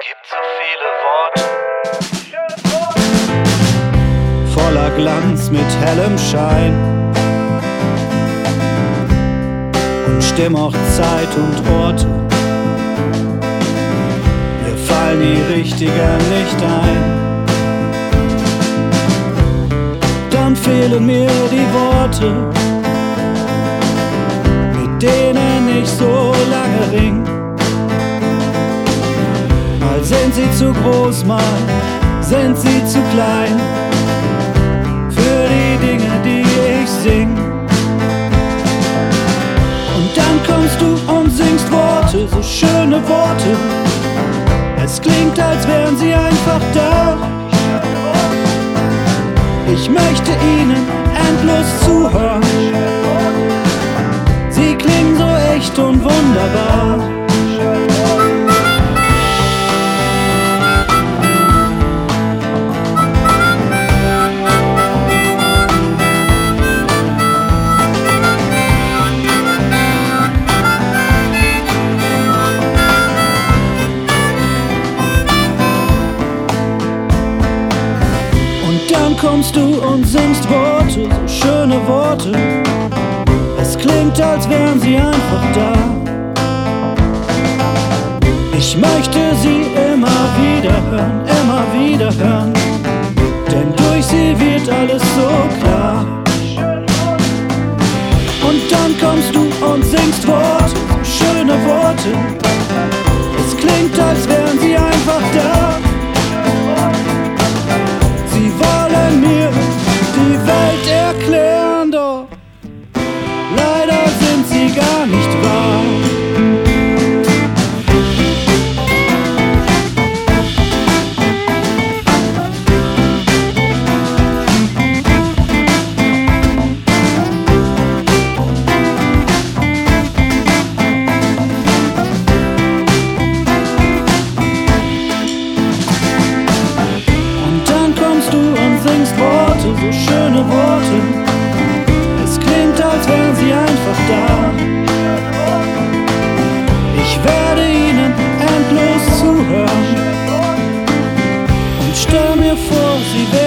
gibt so viele Worte. voller Glanz mit hellem Schein. Und stimm auch Zeit und Orte. Mir fallen die richtigen nicht ein. Dann fehlen mir die Worte, mit denen ich so lange ring. Sind sie zu groß, mal sind sie zu klein für die Dinge, die ich sing. Und dann kommst du und singst Worte, so schöne Worte. Es klingt, als wären sie einfach da. Ich möchte ihnen endlos zuhören. Sie klingen so echt und wunderbar. Dann kommst du und singst Worte, so schöne Worte. Es klingt, als wären sie einfach da. Ich möchte sie immer wieder hören, immer wieder hören. Denn durch sie wird alles so klar. Und dann kommst du und singst Worte, so schöne Worte. Leider sind sie gar nicht wahr. Zuhören. Und stell